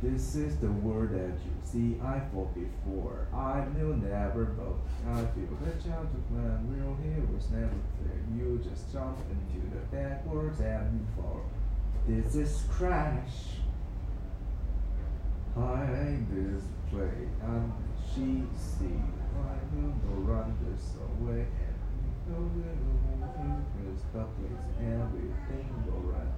This is the world that you see. I fought before. I will never bow. I feel the gentleman. Real heroes never fail. You just jump into the backwards and you fall. This is crash. I this play and she see. I will go run this away and go little moving the place everything go right.